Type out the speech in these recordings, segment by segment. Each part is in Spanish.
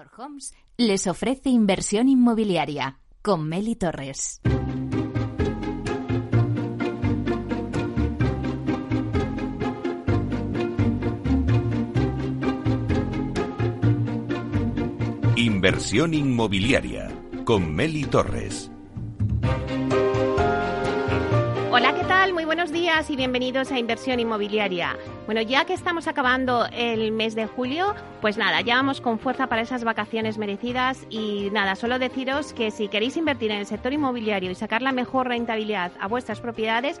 Taylor Homes les ofrece inversión inmobiliaria con Meli Torres. Inversión inmobiliaria con Meli Torres. Y bienvenidos a Inversión Inmobiliaria. Bueno, ya que estamos acabando el mes de julio, pues nada, ya vamos con fuerza para esas vacaciones merecidas y nada, solo deciros que si queréis invertir en el sector inmobiliario y sacar la mejor rentabilidad a vuestras propiedades,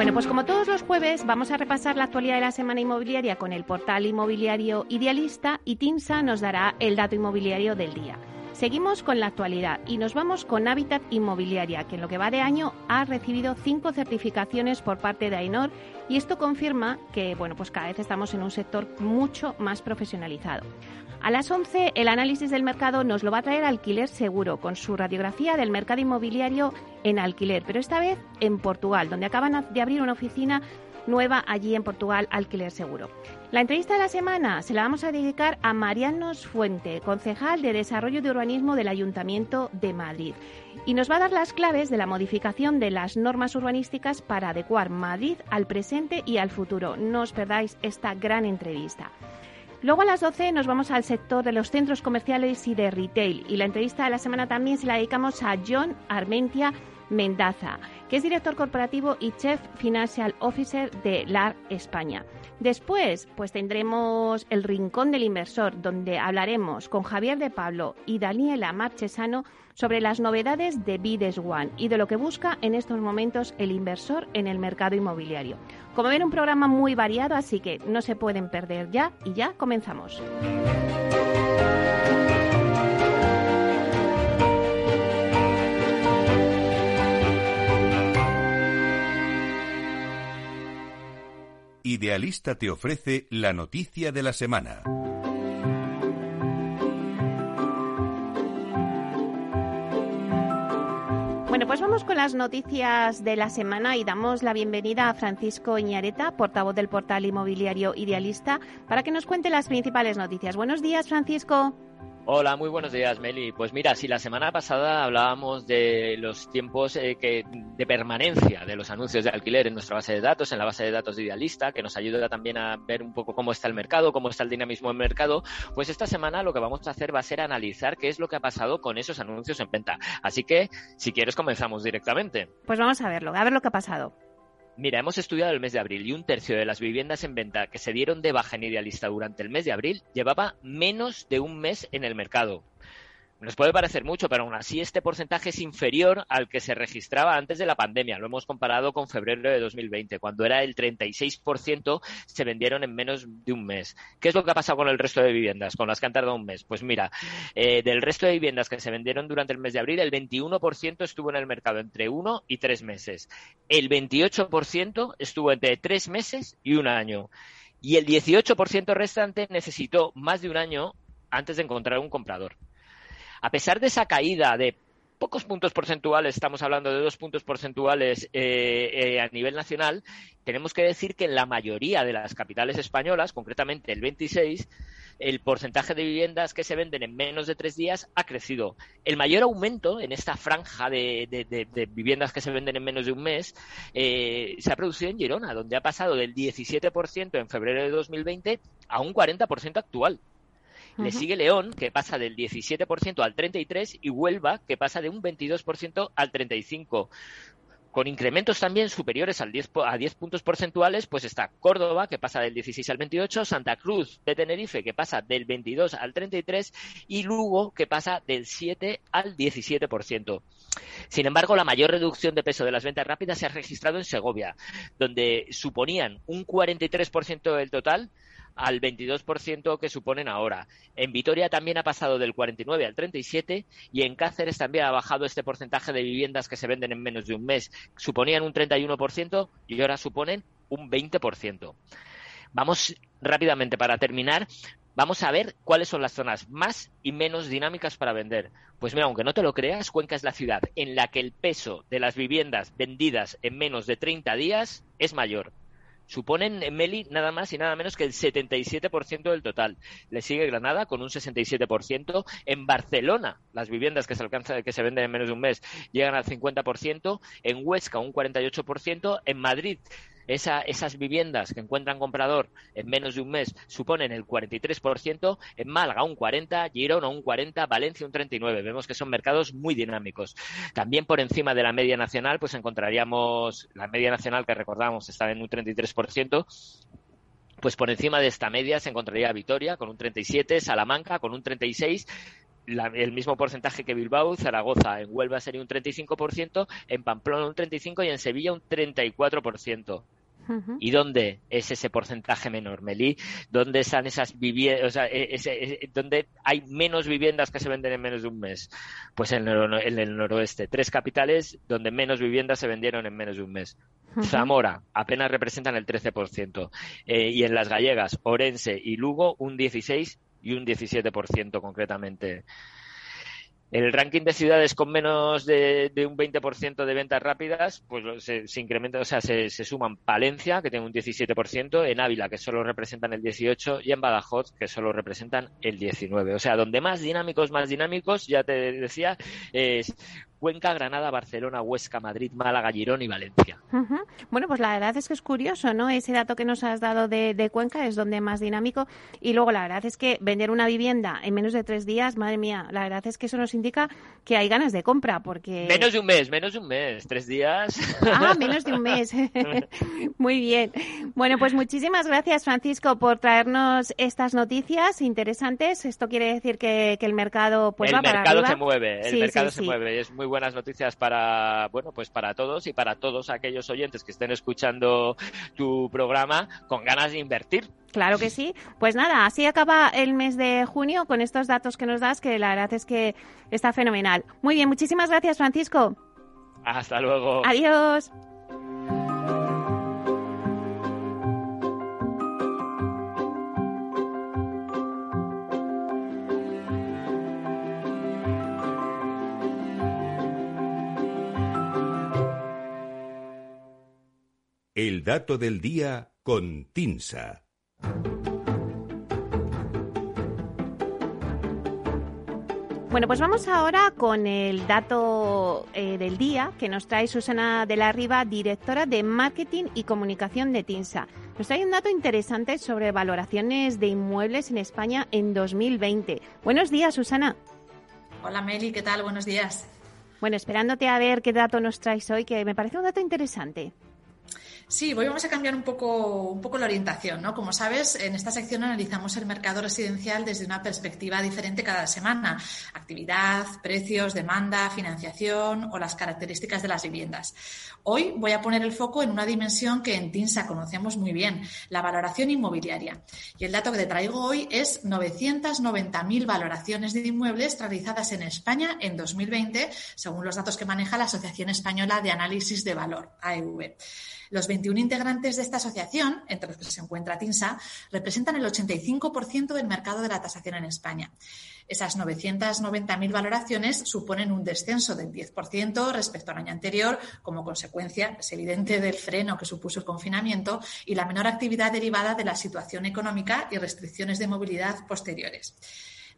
Bueno, pues como todos los jueves vamos a repasar la actualidad de la semana inmobiliaria con el portal inmobiliario Idealista y Tinsa nos dará el dato inmobiliario del día. Seguimos con la actualidad y nos vamos con Habitat Inmobiliaria, que en lo que va de año ha recibido cinco certificaciones por parte de AENOR y esto confirma que bueno, pues cada vez estamos en un sector mucho más profesionalizado. A las 11 el análisis del mercado nos lo va a traer Alquiler Seguro con su radiografía del mercado inmobiliario en alquiler, pero esta vez en Portugal, donde acaban de abrir una oficina nueva allí en Portugal, Alquiler Seguro. La entrevista de la semana se la vamos a dedicar a Marianos Fuente, concejal de Desarrollo de Urbanismo del Ayuntamiento de Madrid. Y nos va a dar las claves de la modificación de las normas urbanísticas para adecuar Madrid al presente y al futuro. No os perdáis esta gran entrevista. Luego a las 12 nos vamos al sector de los centros comerciales y de retail. Y la entrevista de la semana también se la dedicamos a John Armentia Mendaza, que es director corporativo y Chief Financial Officer de LAR España. Después, pues tendremos el Rincón del Inversor, donde hablaremos con Javier de Pablo y Daniela Marchesano sobre las novedades de Bides One y de lo que busca en estos momentos el inversor en el mercado inmobiliario. Como ven, un programa muy variado, así que no se pueden perder ya y ya comenzamos. Idealista te ofrece la noticia de la semana. Pues vamos con las noticias de la semana y damos la bienvenida a Francisco Iñareta, portavoz del portal inmobiliario Idealista, para que nos cuente las principales noticias. Buenos días, Francisco. Hola, muy buenos días, Meli. Pues mira, si la semana pasada hablábamos de los tiempos eh, de permanencia de los anuncios de alquiler en nuestra base de datos, en la base de datos de Idealista, que nos ayuda también a ver un poco cómo está el mercado, cómo está el dinamismo del mercado, pues esta semana lo que vamos a hacer va a ser analizar qué es lo que ha pasado con esos anuncios en venta. Así que, si quieres, comenzamos directamente. Pues vamos a verlo, a ver lo que ha pasado. Mira, hemos estudiado el mes de abril y un tercio de las viviendas en venta que se dieron de baja en idealista durante el mes de abril llevaba menos de un mes en el mercado. Nos puede parecer mucho, pero aún así este porcentaje es inferior al que se registraba antes de la pandemia. Lo hemos comparado con febrero de 2020, cuando era el 36% se vendieron en menos de un mes. ¿Qué es lo que ha pasado con el resto de viviendas, con las que han tardado un mes? Pues mira, eh, del resto de viviendas que se vendieron durante el mes de abril, el 21% estuvo en el mercado entre uno y tres meses. El 28% estuvo entre tres meses y un año. Y el 18% restante necesitó más de un año antes de encontrar un comprador a pesar de esa caída de pocos puntos porcentuales, estamos hablando de dos puntos porcentuales eh, eh, a nivel nacional, tenemos que decir que en la mayoría de las capitales españolas, concretamente el 26, el porcentaje de viviendas que se venden en menos de tres días ha crecido. El mayor aumento en esta franja de, viviendas que se venden en menos de un mes eh, se ha producido en Girona, donde ha pasado del 17% en febrero de 2020 a un 40% actual. Le sigue León, que pasa del 17% al 33%, y Huelva, que pasa de un 22% al 35%. Con incrementos también superiores al 10, a 10 puntos porcentuales, pues está Córdoba, que pasa del 16 al 28, Santa Cruz de Tenerife, que pasa del 22 al 33, y Lugo, que pasa del 7 al 17%. Sin embargo, la mayor reducción de peso de las ventas rápidas se ha registrado en Segovia, donde suponían un 43% del total, al 22% que suponen ahora. En Vitoria también ha pasado del 49 al 37 y en Cáceres también ha bajado este porcentaje de viviendas que se venden en menos de un mes. Suponían un 31% y ahora suponen un 20%. Vamos rápidamente para terminar. Vamos a ver cuáles son las zonas más y menos dinámicas para vender. Pues mira, aunque no te lo creas, Cuenca es la ciudad en la que el peso de las viviendas vendidas en menos de 30 días es mayor suponen en Meli nada más y nada menos que el 77% del total. Le sigue Granada con un 67%. En Barcelona, las viviendas que se alcanzan, que se venden en menos de un mes llegan al 50%. En Huesca, un 48%. En Madrid, esas viviendas que encuentran comprador en menos de un mes suponen el 43%, en Málaga un 40%, Girona un 40%, Valencia un 39%. Vemos que son mercados muy dinámicos. También por encima de la media nacional, pues encontraríamos la media nacional que recordamos está en un 33%, pues por encima de esta media se encontraría Vitoria con un 37, Salamanca con un 36, el mismo porcentaje que Bilbao, Zaragoza, en Huelva sería un 35%, en Pamplona un 35% y en Sevilla un 34%. ¿Y dónde es ese porcentaje menor, Meli? ¿Dónde están esas viviendas, o sea, e, e, dónde hay menos viviendas que se venden en menos de un mes? Pues en el, noroeste. Tres capitales donde menos viviendas se vendieron en menos de un mes. Zamora apenas representan el 13%. Eh, y en las gallegas, Orense y Lugo, un 16% y un 17% concretamente. El ranking de ciudades con menos de, un 20% de ventas rápidas, pues se, incrementa, o sea, se, suman Palencia, que tiene un 17%, en Ávila, que solo representan el 18%, y en Badajoz, que solo representan el 19%. O sea, donde más dinámicos, más dinámicos, ya te decía, es Cuenca, Granada, Barcelona, Huesca, Madrid, Málaga, Girón y Valencia. Bueno, pues la verdad es que es curioso, ¿no? Ese dato que nos has dado de, Cuenca es donde más dinámico. Y luego la verdad es que vender una vivienda en menos de tres días, madre mía, la verdad es que eso nos indica que hay ganas de compra, porque... Menos de un mes, menos de un mes, tres días. Ah, menos de un mes. Muy bien. Bueno, pues muchísimas gracias, Francisco, por traernos estas noticias interesantes. Esto quiere decir que, el mercado pues va para arriba. El mercado se mueve, el mercado se mueve. Es muy buenas noticias para, bueno, pues para todos y para todos aquellos oyentes que estén escuchando tu programa con ganas de invertir. Claro que sí. Pues nada, así acaba el mes de junio con estos datos que nos das, que la verdad es que está fenomenal. Muy bien, muchísimas gracias, Francisco. Hasta luego. Adiós. El dato del día con Tinsa. Bueno, pues vamos ahora con el dato eh, del día que nos trae Susana de la Riva, directora de Marketing y Comunicación de TINSA. Nos trae un dato interesante sobre valoraciones de inmuebles en España en 2020. Buenos días, Susana. Hola, Meli, ¿qué tal? Buenos días. Bueno, esperándote a ver qué dato nos traes hoy, que me parece un dato interesante. Sí, hoy vamos a cambiar un poco, un poco la orientación. ¿no? Como sabes, en esta sección analizamos el mercado residencial desde una perspectiva diferente cada semana. Actividad, precios, demanda, financiación o las características de las viviendas. Hoy voy a poner el foco en una dimensión que en TINSA conocemos muy bien, la valoración inmobiliaria. Y el dato que te traigo hoy es 990.000 valoraciones de inmuebles realizadas en España en 2020, según los datos que maneja la Asociación Española de Análisis de Valor, AEV. Los 21 integrantes de esta asociación, entre los que se encuentra TINSA, representan el 85% del mercado de la tasación en España. Esas 990.000 valoraciones suponen un descenso del 10% respecto al año anterior, como consecuencia, es evidente, del freno que supuso el confinamiento y la menor actividad derivada de la situación económica y restricciones de movilidad posteriores.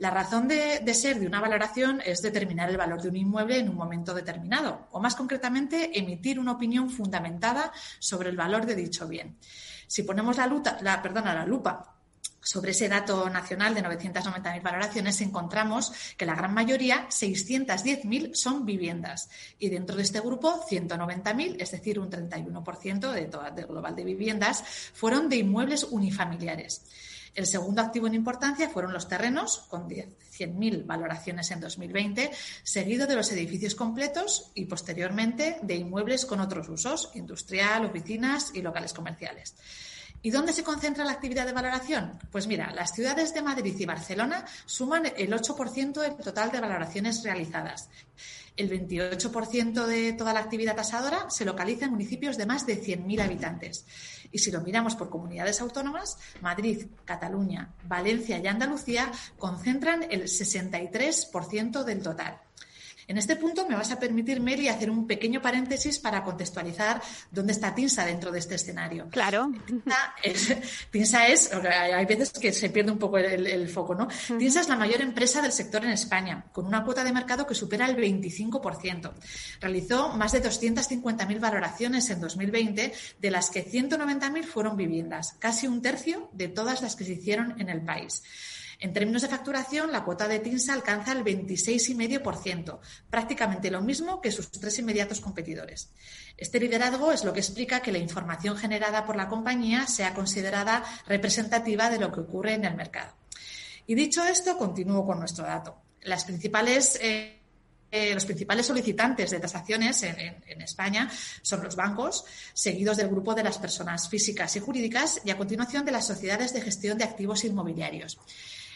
La razón de, ser de una valoración es determinar el valor de un inmueble en un momento determinado, o más concretamente, emitir una opinión fundamentada sobre el valor de dicho bien. Si ponemos la, perdona, la lupa sobre ese dato nacional de 990.000 valoraciones encontramos que la gran mayoría, 610.000, son viviendas. Y dentro de este grupo, 190.000, es decir, un 31% de todo el global de viviendas, fueron de inmuebles unifamiliares. El segundo activo en importancia fueron los terrenos, con 100.000 valoraciones en 2020, seguido de los edificios completos y posteriormente de inmuebles con otros usos, industrial, oficinas y locales comerciales. ¿Y dónde se concentra la actividad de valoración? Pues mira, las ciudades de Madrid y Barcelona suman el 8% del total de valoraciones realizadas. El 28% de toda la actividad tasadora se localiza en municipios de más de 100.000 habitantes. Y si lo miramos por comunidades autónomas, Madrid, Cataluña, Valencia y Andalucía concentran el 63% del total. En este punto me vas a permitir, Meli, hacer un pequeño paréntesis para contextualizar dónde está TINSA dentro de este escenario. Claro. TINSA es, hay veces que se pierde un poco el, foco, ¿no? TINSA es la mayor empresa del sector en España, con una cuota de mercado que supera el 25%. Realizó más de 250.000 valoraciones en 2020, de las que 190.000 fueron viviendas, casi un tercio de todas las que se hicieron en el país. En términos de facturación, la cuota de TINSA alcanza el 26,5%, prácticamente lo mismo que sus tres inmediatos competidores. Este liderazgo es lo que explica que la información generada por la compañía sea considerada representativa de lo que ocurre en el mercado. Y dicho esto, continúo con nuestro dato. Las principales. Eh, eh, los principales solicitantes de tasaciones en, España son los bancos, seguidos del grupo de las personas físicas y jurídicas y a continuación de las sociedades de gestión de activos inmobiliarios.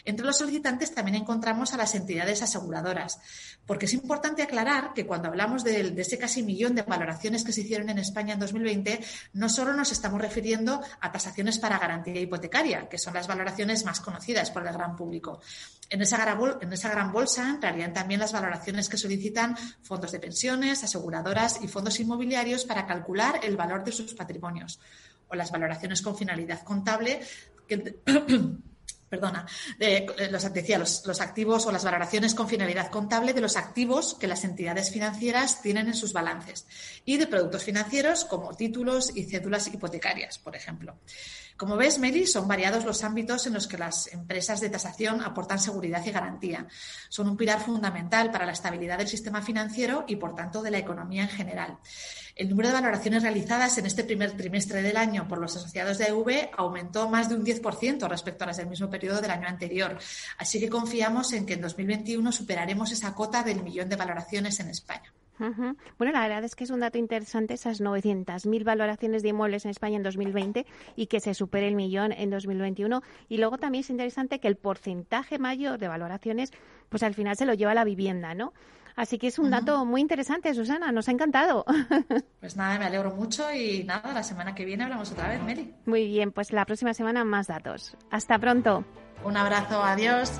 Entre los solicitantes también encontramos a las entidades aseguradoras, porque es importante aclarar que cuando hablamos de, ese casi millón de valoraciones que se hicieron en España en 2020, no solo nos estamos refiriendo a tasaciones para garantía hipotecaria, que son las valoraciones más conocidas por el gran público. En esa, en esa gran bolsa entrarían también las valoraciones que solicitan fondos de pensiones, aseguradoras y fondos inmobiliarios para calcular el valor de sus patrimonios o las valoraciones con finalidad contable que, perdona, de, eh, los, decía, los, activos o las valoraciones con finalidad contable de los activos que las entidades financieras tienen en sus balances y de productos financieros como títulos y cédulas hipotecarias, por ejemplo. Como ves, Meli, son variados los ámbitos en los que las empresas de tasación aportan seguridad y garantía. Son un pilar fundamental para la estabilidad del sistema financiero y, por tanto, de la economía en general. El número de valoraciones realizadas en este primer trimestre del año por los asociados de EV aumentó más de un 10% respecto a las del mismo periodo del año anterior. Así que confiamos en que en 2021 superaremos esa cota del millón de valoraciones en España. Bueno, la verdad es que es un dato interesante esas 900.000 valoraciones de inmuebles en España en 2020 y que se supere el millón en 2021. Y luego también es interesante que el porcentaje mayor de valoraciones, pues al final se lo lleva la vivienda, ¿no? Así que es un dato muy interesante, Susana. Nos ha encantado. Pues nada, me alegro mucho y nada, la semana que viene hablamos otra vez, Meli. Muy bien, pues la próxima semana más datos. Hasta pronto. Un abrazo, adiós.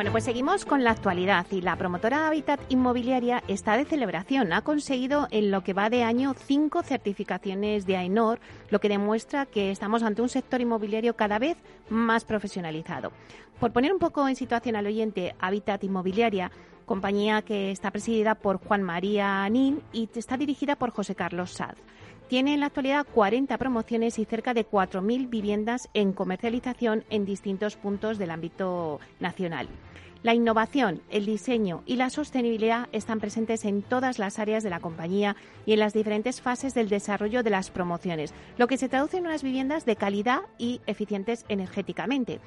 Bueno, pues seguimos con la actualidad y la promotora Habitat Inmobiliaria está de celebración. Ha conseguido en lo que va de año cinco certificaciones de AENOR, lo que demuestra que estamos ante un sector inmobiliario cada vez más profesionalizado. Por poner un poco en situación al oyente, Habitat Inmobiliaria, compañía que está presidida por Juan María Nin y está dirigida por José Carlos Sad. Tiene en la actualidad 40 promociones y cerca de 4.000 viviendas en comercialización en distintos puntos del ámbito nacional. La innovación, el diseño y la sostenibilidad están presentes en todas las áreas de la compañía y en las diferentes fases del desarrollo de las promociones, lo que se traduce en unas viviendas de calidad y eficientes energéticamente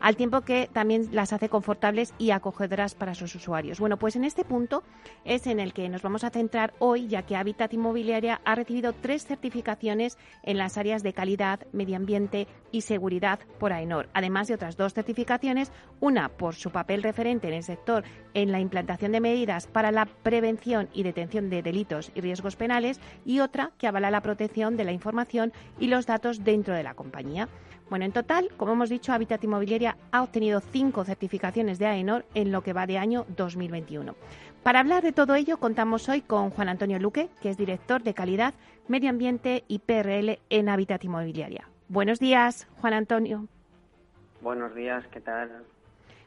al tiempo que también las hace confortables y acogedoras para sus usuarios. Bueno, pues en este punto es en el que nos vamos a centrar hoy, ya que Habitat Inmobiliaria ha recibido tres certificaciones en las áreas de calidad, medio ambiente y seguridad por AENOR, además de otras dos certificaciones, una por su papel referente en el sector en la implantación de medidas para la prevención y detención de delitos y riesgos penales y otra que avala la protección de la información y los datos dentro de la compañía. Bueno, en total, como hemos dicho, Habitat Inmobiliaria ha obtenido cinco certificaciones de AENOR en lo que va de año 2021. Para hablar de todo ello, contamos hoy con Juan Antonio Luque, que es director de calidad, medio ambiente y PRL en Habitat Inmobiliaria. Buenos días, Juan Antonio. Buenos días, ¿qué tal?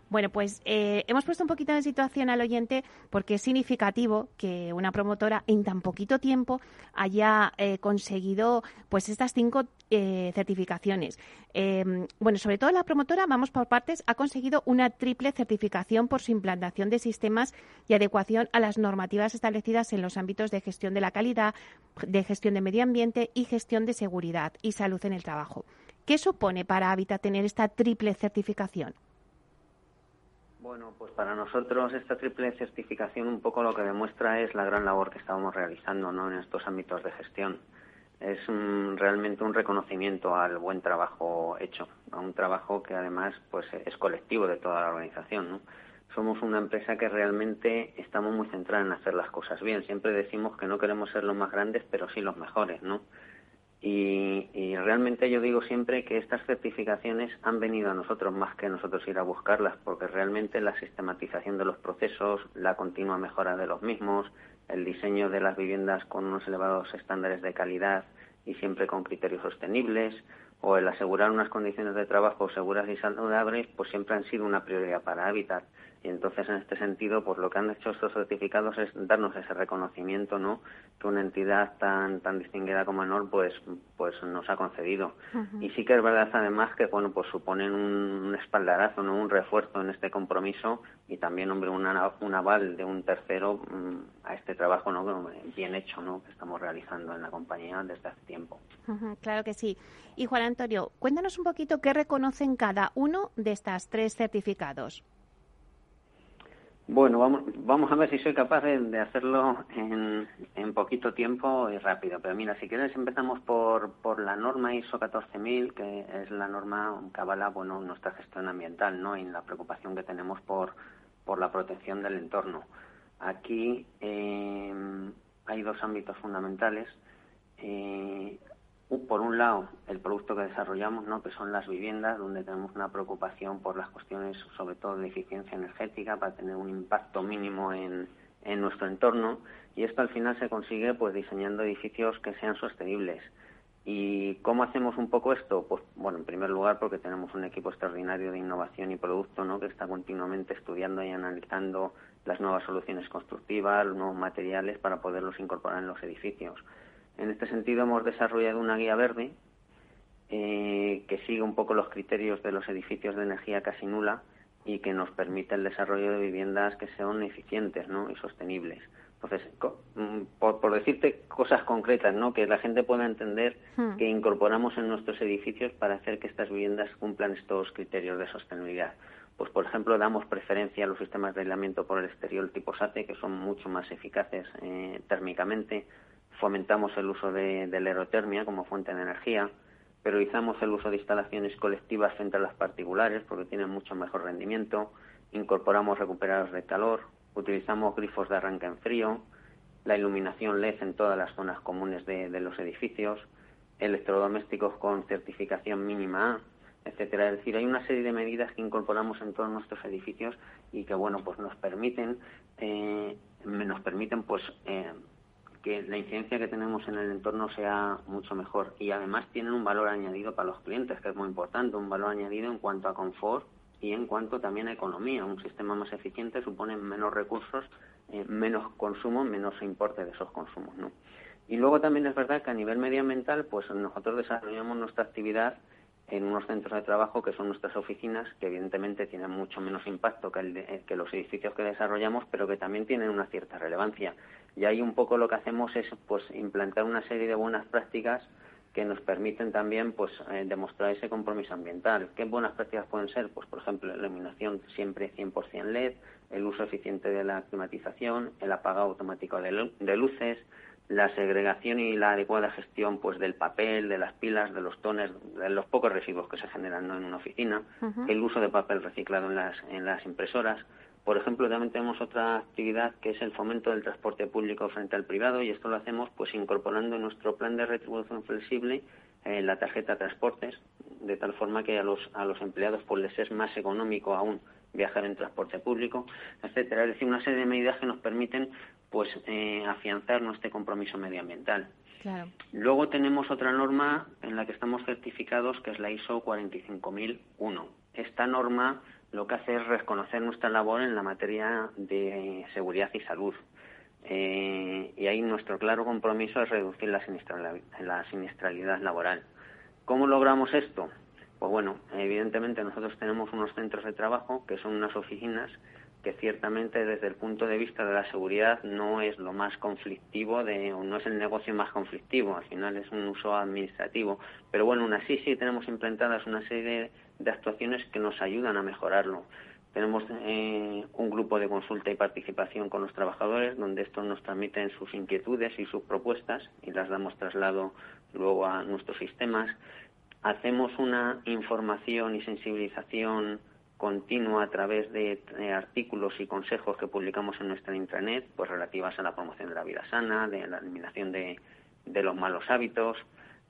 Bueno, pues eh, hemos puesto un poquito en situación al oyente porque es significativo que una promotora en tan poquito tiempo haya eh, conseguido pues estas cinco eh, certificaciones. Em, bueno, sobre todo la promotora, vamos por partes, ha conseguido una triple certificación por su implantación de sistemas y adecuación a las normativas establecidas en los ámbitos de gestión de la calidad, de gestión de medio ambiente y gestión de seguridad y salud en el trabajo. ¿Qué supone para Habitat tener esta triple certificación? Bueno, pues para nosotros esta triple certificación un poco lo que demuestra es la gran labor que estábamos realizando ¿no? en estos ámbitos de gestión. Es realmente un reconocimiento al buen trabajo hecho, a un trabajo que además pues es colectivo de toda la organización. ¿no? Somos una empresa que realmente estamos muy centrada en hacer las cosas bien. Siempre decimos que no queremos ser los más grandes, pero sí los mejores, ¿no? Y, realmente yo digo siempre que estas certificaciones han venido a nosotros más que nosotros ir a buscarlas, porque realmente la sistematización de los procesos, la continua mejora de los mismos, el diseño de las viviendas con unos elevados estándares de calidad y siempre con criterios sostenibles, o el asegurar unas condiciones de trabajo seguras y saludables, pues siempre han sido una prioridad para Habitat. Y entonces, en este sentido, pues lo que han hecho estos certificados es darnos ese reconocimiento, ¿no? Que una entidad tan tan distinguida como ENOR, pues, pues nos ha concedido. Y sí que es verdad, además, que, bueno, pues suponen un, espaldarazo, ¿no? Un refuerzo en este compromiso y también, hombre, una, un aval de un tercero mm, a este trabajo, ¿no? Bien hecho, ¿no? Que estamos realizando en la compañía desde hace tiempo. claro que sí. Y Juan Antonio, cuéntanos un poquito qué reconocen cada uno de estas tres certificados. Bueno, vamos, vamos a ver si soy capaz de, hacerlo en, en, poquito tiempo y rápido. Pero mira, si quieres empezamos por, por la norma ISO 14000, que es la norma que avala bueno, nuestra gestión ambiental ¿no? y la preocupación que tenemos por, por la protección del entorno. Aquí eh, hay dos ámbitos fundamentales. Eh, por un lado, el producto que desarrollamos, ¿no? que son las viviendas, donde tenemos una preocupación por las cuestiones, sobre todo de eficiencia energética, para tener un impacto mínimo en, nuestro entorno. Y esto al final se consigue pues diseñando edificios que sean sostenibles. ¿Y cómo hacemos un poco esto? Pues bueno, en primer lugar porque tenemos un equipo extraordinario de innovación y producto, ¿no? que está continuamente estudiando y analizando las nuevas soluciones constructivas, los nuevos materiales para poderlos incorporar en los edificios. En este sentido, hemos desarrollado una guía verde eh, que sigue un poco los criterios de los edificios de energía casi nula y que nos permite el desarrollo de viviendas que sean eficientes y sostenibles. Entonces, mm, por, decirte cosas concretas, ¿no? que la gente pueda entender hmm. que incorporamos en nuestros edificios para hacer que estas viviendas cumplan estos criterios de sostenibilidad. Pues, por ejemplo, damos preferencia a los sistemas de aislamiento por el exterior tipo SATE, que son mucho más eficaces eh, térmicamente, fomentamos el uso de, la aerotermia como fuente de energía, priorizamos el uso de instalaciones colectivas frente a las particulares porque tienen mucho mejor rendimiento, incorporamos recuperadores de calor, utilizamos grifos de arranque en frío, la iluminación LED en todas las zonas comunes de, los edificios, electrodomésticos con certificación mínima A, etcétera. Es decir, hay una serie de medidas que incorporamos en todos nuestros edificios y que bueno pues nos permiten eh, nos permiten pues eh, que la incidencia que tenemos en el entorno sea mucho mejor y además tienen un valor añadido para los clientes, que es muy importante, un valor añadido en cuanto a confort y en cuanto también a economía. Un sistema más eficiente supone menos recursos, eh, menos consumo, menos importe de esos consumos. ¿no? Y luego también es verdad que a nivel medioambiental, pues nosotros desarrollamos nuestra actividad en unos centros de trabajo que son nuestras oficinas, que evidentemente tienen mucho menos impacto que, el que los edificios que desarrollamos, pero que también tienen una cierta relevancia. Y ahí un poco lo que hacemos es pues implantar una serie de buenas prácticas que nos permiten también pues eh, demostrar ese compromiso ambiental. ¿Qué buenas prácticas pueden ser? Pues por ejemplo, la iluminación siempre 100% LED, el uso eficiente de la climatización, el apagado automático de luces, la segregación y la adecuada gestión pues del papel, de las pilas, de los tones, de los pocos residuos que se generan en una oficina, el uso de papel reciclado en las, en las impresoras. Por ejemplo, también tenemos otra actividad que es el fomento del transporte público frente al privado y esto lo hacemos pues incorporando en nuestro plan de retribución flexible eh, la tarjeta de transportes, de tal forma que a los, a los empleados pues les es más económico aún viajar en transporte público, etcétera. Es decir, una serie de medidas que nos permiten pues eh, afianzar nuestro compromiso medioambiental. Luego tenemos otra norma en la que estamos certificados, que es la ISO 45001. Esta norma lo que hace es reconocer nuestra labor en la materia de seguridad y salud. Eh, y ahí nuestro claro compromiso es reducir la siniestralidad laboral. ¿Cómo logramos esto? Pues bueno, evidentemente nosotros tenemos unos centros de trabajo que son unas oficinas que ciertamente desde el punto de vista de la seguridad no es lo más conflictivo de, o no es el negocio más conflictivo, al final es un uso administrativo, pero bueno, aún así sí tenemos implantadas una serie de, actuaciones que nos ayudan a mejorarlo. Tenemos eh, un grupo de consulta y participación con los trabajadores donde estos nos transmiten sus inquietudes y sus propuestas y las damos traslado luego a nuestros sistemas. Hacemos una información y sensibilización continua a través de artículos y consejos que publicamos en nuestra intranet, pues relativas a la promoción de la vida sana, de la eliminación de, los malos hábitos,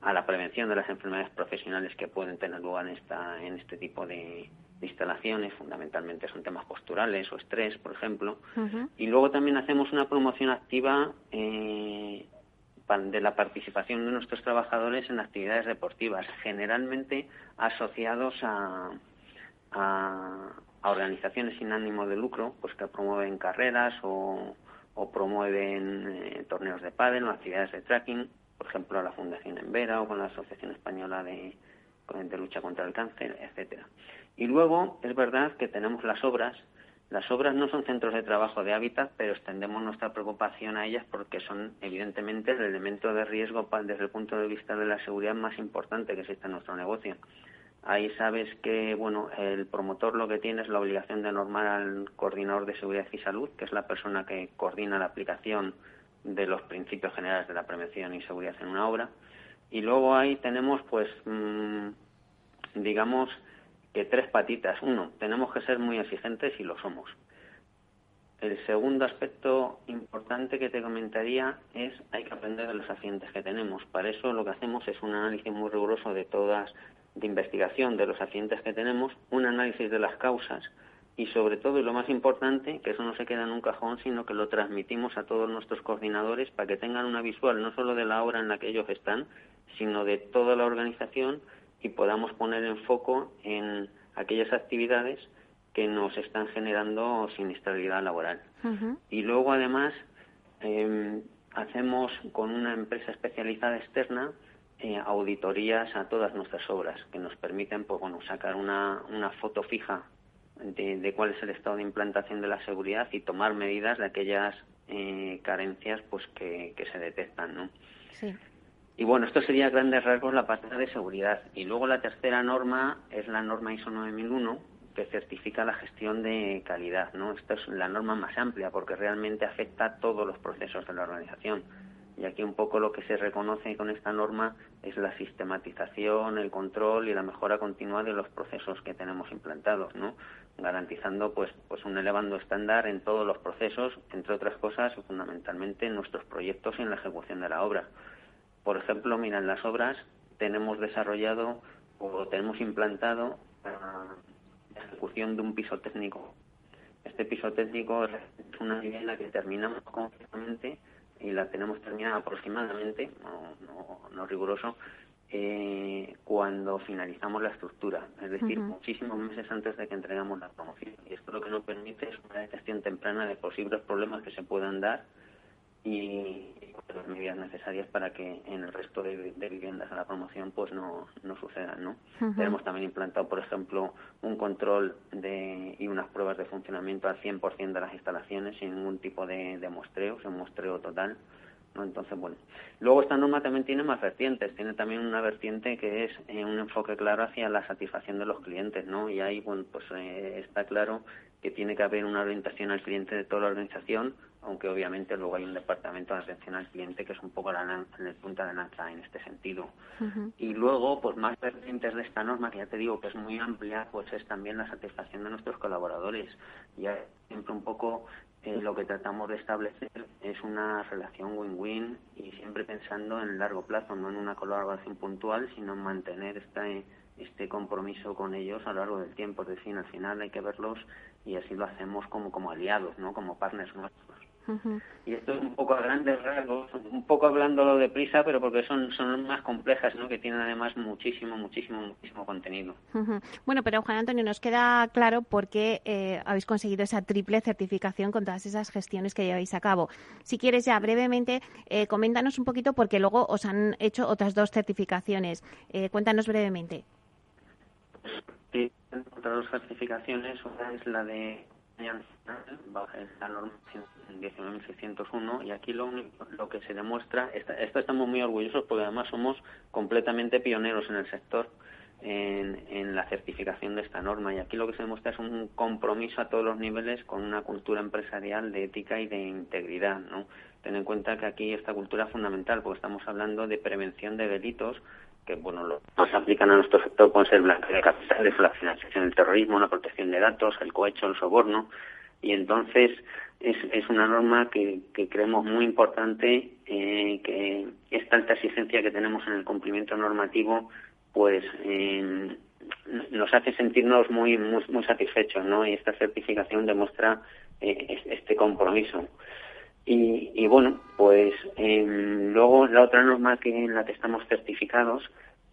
a la prevención de las enfermedades profesionales que pueden tener lugar en, esta, en este tipo de, instalaciones, fundamentalmente son temas posturales o estrés, por ejemplo. Y luego también hacemos una promoción activa eh, de la participación de nuestros trabajadores en actividades deportivas, generalmente asociados a, a, organizaciones sin ánimo de lucro, pues que promueven carreras o, promueven eh, torneos de pádel o actividades de tracking, por ejemplo la Fundación Envera o con la Asociación Española de, de Lucha contra el Cáncer, etcétera. Y luego es verdad que tenemos las obras. Las obras no son centros de trabajo de hábitat, pero extendemos nuestra preocupación a ellas porque son evidentemente el elemento de riesgo desde el punto de vista de la seguridad más importante que existe en nuestro negocio. Ahí sabes que, bueno, el promotor lo que tiene es la obligación de normar al coordinador de seguridad y salud, que es la persona que coordina la aplicación de los principios generales de la prevención y seguridad en una obra. Y luego ahí tenemos, pues, mm, digamos que tres patitas. Uno, tenemos que ser muy exigentes y lo somos. El segundo aspecto importante que te comentaría es hay que aprender de los accidentes que tenemos. Para eso lo que hacemos es un análisis muy riguroso de todas de investigación de los accidentes que tenemos, un análisis de las causas y sobre todo y lo más importante, que eso no se queda en un cajón, sino que lo transmitimos a todos nuestros coordinadores para que tengan una visual no solo de la obra en la que ellos están, sino de toda la organización y podamos poner en foco en aquellas actividades que nos están generando siniestralidad laboral. Y luego además em, hacemos con una empresa especializada externa eh, auditorías a todas nuestras obras que nos permiten pues, bueno, sacar una, una foto fija de, cuál es el estado de implantación de la seguridad y tomar medidas de aquellas eh, carencias pues que, se detectan. ¿no? Y bueno, esto sería a grandes rasgos la parte de seguridad. Y luego la tercera norma es la norma ISO 9001 que certifica la gestión de calidad. ¿no? Esta es la norma más amplia porque realmente afecta a todos los procesos de la organización y aquí un poco lo que se reconoce con esta norma es la sistematización, el control y la mejora continua de los procesos que tenemos implantados, ¿no? garantizando pues, pues un elevado estándar en todos los procesos, entre otras cosas, fundamentalmente en nuestros proyectos y en la ejecución de la obra. Por ejemplo, mira, en las obras tenemos desarrollado o tenemos implantado la ejecución de un piso técnico. Este piso técnico es una vivienda que terminamos completamente y la tenemos terminada aproximadamente, no, no, riguroso, eh, cuando finalizamos la estructura, es decir, muchísimos meses antes de que entregamos la promoción. Y esto lo que nos permite es una detección temprana de posibles problemas que se puedan dar y, las medidas necesarias para que en el resto de, viviendas a la promoción pues no, no sucedan. ¿no? Tenemos también implantado, por ejemplo, un control de, y unas pruebas de funcionamiento al 100% de las instalaciones sin ningún tipo de, de muestreo, un muestreo total. ¿no? Entonces, bueno. Luego esta norma también tiene más vertientes. Tiene también una vertiente que es eh, un enfoque claro hacia la satisfacción de los clientes, ¿no? Y ahí, bueno, pues eh, está claro que tiene que haber una orientación al cliente de toda la organización aunque obviamente luego hay un departamento de atención al cliente que es un poco la, en el punta de lanza en este sentido. Y luego, pues más vertientes de esta norma, que ya te digo que es muy amplia, pues es también la satisfacción de nuestros colaboradores. Ya siempre un poco eh, lo que tratamos de establecer es una relación win-win y siempre pensando en largo plazo, no en una colaboración puntual, sino en mantener este, este compromiso con ellos a lo largo del tiempo. Es decir, al final hay que verlos y así lo hacemos como, como aliados, ¿no? como partners nuestros. Y esto es un poco a grandes rasgos, un poco hablándolo deprisa, pero porque son, son más complejas, ¿no? que tienen además muchísimo, muchísimo, muchísimo contenido. Bueno, pero Juan Antonio, nos queda claro por qué eh, habéis conseguido esa triple certificación con todas esas gestiones que lleváis a cabo. Si quieres ya brevemente, eh, coméntanos un poquito porque luego os han hecho otras dos certificaciones. Eh, cuéntanos brevemente. Sí, otras dos certificaciones, una es la de la norma 19.601 y aquí lo, lo que se demuestra, esto estamos muy orgullosos porque además somos completamente pioneros en el sector en, en, la certificación de esta norma y aquí lo que se demuestra es un compromiso a todos los niveles con una cultura empresarial de ética y de integridad, ¿no? Ten en cuenta que aquí esta cultura es fundamental porque estamos hablando de prevención de delitos que bueno lo, nos aplican a nuestro sector pueden ser blanqueo de capitales, la financiación del terrorismo, la protección de datos, el cohecho, el soborno y entonces es, es una norma que, que creemos muy importante eh, que esta alta exigencia que tenemos en el cumplimiento normativo pues eh, nos hace sentirnos muy, muy, muy satisfechos ¿no? y esta certificación demuestra eh, este compromiso y, y bueno, pues eh, luego la otra norma que en la que estamos certificados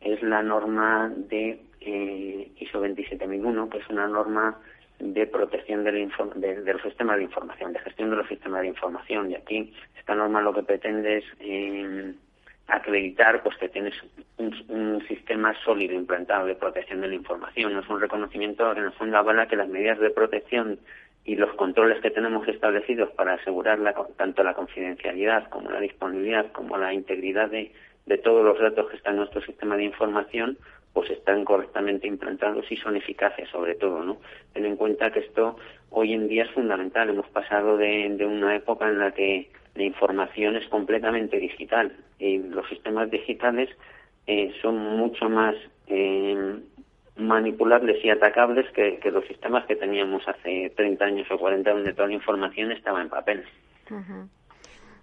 es la norma de eh, ISO 27001, que es una norma de protección del de, de, los sistemas de información, de gestión de los sistemas de información. Y aquí esta norma lo que pretende es eh, acreditar pues que tienes un, un, sistema sólido implantado de protección de la información. Es un reconocimiento que en el fondo avala que las medidas de protección y los controles que tenemos establecidos para asegurar la, tanto la confidencialidad como la disponibilidad como la integridad de, de todos los datos que están en nuestro sistema de información pues están correctamente implantados y son eficaces sobre todo, ¿no? Ten en cuenta que esto hoy en día es fundamental. Hemos pasado de, de una época en la que la información es completamente digital y los sistemas digitales eh, son mucho más eh, manipulables y atacables que, que, los sistemas que teníamos hace 30 años o 40 donde toda la información estaba en papel.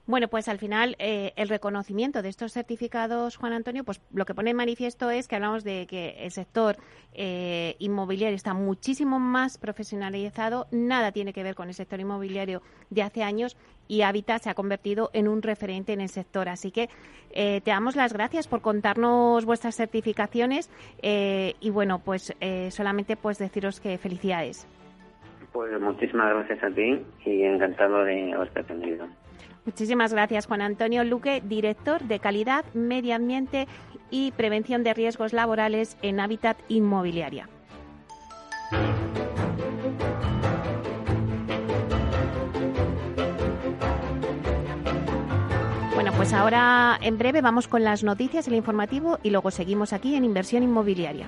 Bueno, pues al final eh, el reconocimiento de estos certificados, Juan Antonio, pues lo que pone en manifiesto es que hablamos de que el sector eh, inmobiliario está muchísimo más profesionalizado, nada tiene que ver con el sector inmobiliario de hace años y Habitat se ha convertido en un referente en el sector. Así que eh, te damos las gracias por contarnos vuestras certificaciones eh, y bueno, pues eh, solamente pues deciros que felicidades. Pues muchísimas gracias a ti y encantado de haberte atendido. Muchísimas gracias, Juan Antonio Luque, director de Calidad, Medio Ambiente y Prevención de Riesgos Laborales en Hábitat Inmobiliaria. Bueno, pues ahora en breve vamos con las noticias, el informativo y luego seguimos aquí en Inversión Inmobiliaria.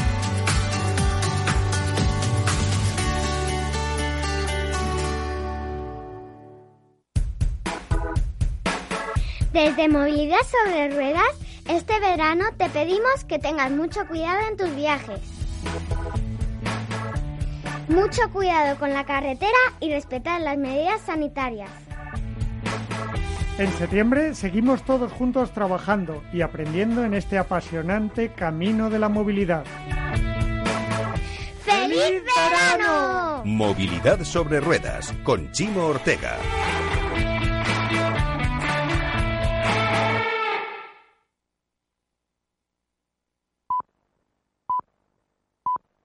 Desde Movilidad sobre Ruedas, este verano te pedimos que tengas mucho cuidado en tus viajes. Mucho cuidado con la carretera y respetar las medidas sanitarias. En septiembre seguimos todos juntos trabajando y aprendiendo en este apasionante camino de la movilidad. ¡Feliz verano! Movilidad sobre ruedas con Chimo Ortega.